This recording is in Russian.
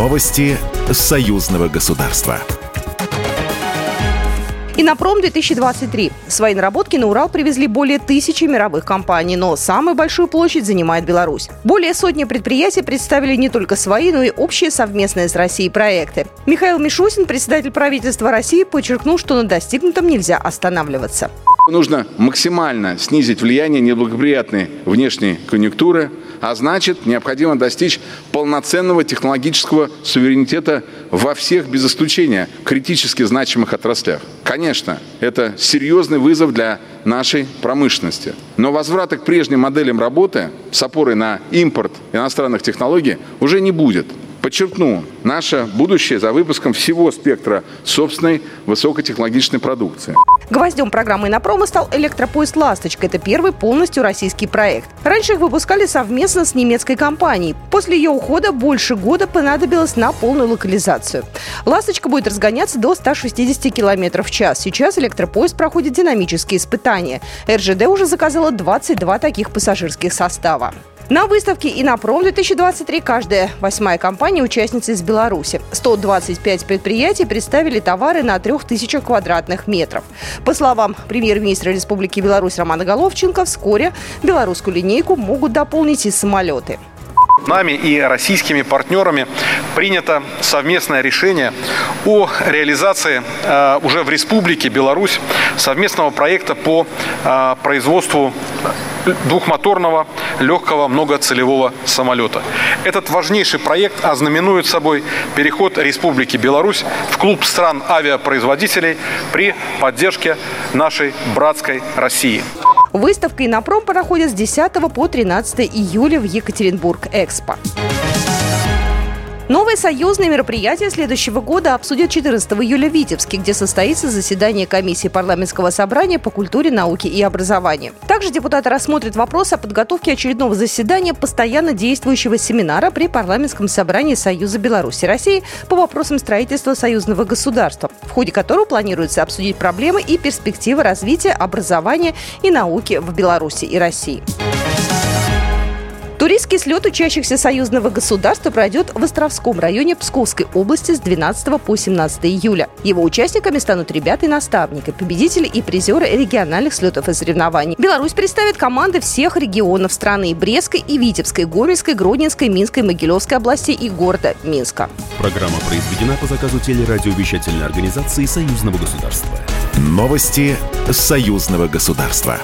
Новости союзного государства. Инопром 2023. Свои наработки на Урал привезли более тысячи мировых компаний, но самую большую площадь занимает Беларусь. Более сотни предприятий представили не только свои, но и общие совместные с Россией проекты. Михаил Мишусин, председатель правительства России, подчеркнул, что на достигнутом нельзя останавливаться. Нужно максимально снизить влияние неблагоприятной внешней конъюнктуры, а значит, необходимо достичь полноценного технологического суверенитета во всех, без исключения, критически значимых отраслях. Конечно, это серьезный вызов для нашей промышленности. Но возврата к прежним моделям работы с опорой на импорт иностранных технологий уже не будет. Подчеркну, наше будущее за выпуском всего спектра собственной высокотехнологичной продукции. Гвоздем программы «Инопрома» стал электропоезд «Ласточка». Это первый полностью российский проект. Раньше их выпускали совместно с немецкой компанией. После ее ухода больше года понадобилось на полную локализацию. «Ласточка» будет разгоняться до 160 км в час. Сейчас электропоезд проходит динамические испытания. РЖД уже заказала 22 таких пассажирских состава. На выставке «Инопром-2023» каждая восьмая компания участница из Беларуси. 125 предприятий представили товары на 3000 квадратных метров. По словам премьер-министра Республики Беларусь Романа Головченко, вскоре белорусскую линейку могут дополнить и самолеты. Нами и российскими партнерами принято совместное решение о реализации э, уже в Республике Беларусь совместного проекта по э, производству двухмоторного легкого многоцелевого самолета. Этот важнейший проект ознаменует собой переход Республики Беларусь в клуб стран авиапроизводителей при поддержке нашей братской России. Выставка «Инопром» проходит с 10 по 13 июля в Екатеринбург-Экспо. Новые союзные мероприятия следующего года обсудят 14 июля в Витебске, где состоится заседание комиссии парламентского собрания по культуре, науке и образованию. Также депутаты рассмотрят вопрос о подготовке очередного заседания постоянно действующего семинара при парламентском собрании Союза Беларуси России по вопросам строительства союзного государства, в ходе которого планируется обсудить проблемы и перспективы развития образования и науки в Беларуси и России. Туристский слет учащихся союзного государства пройдет в Островском районе Псковской области с 12 по 17 июля. Его участниками станут ребята и наставники, победители и призеры региональных слетов и соревнований. Беларусь представит команды всех регионов страны – Брестской и Витебской, Гомельской, Гродненской, Минской, Могилевской областей и города Минска. Программа произведена по заказу телерадиовещательной организации Союзного государства. Новости Союзного государства.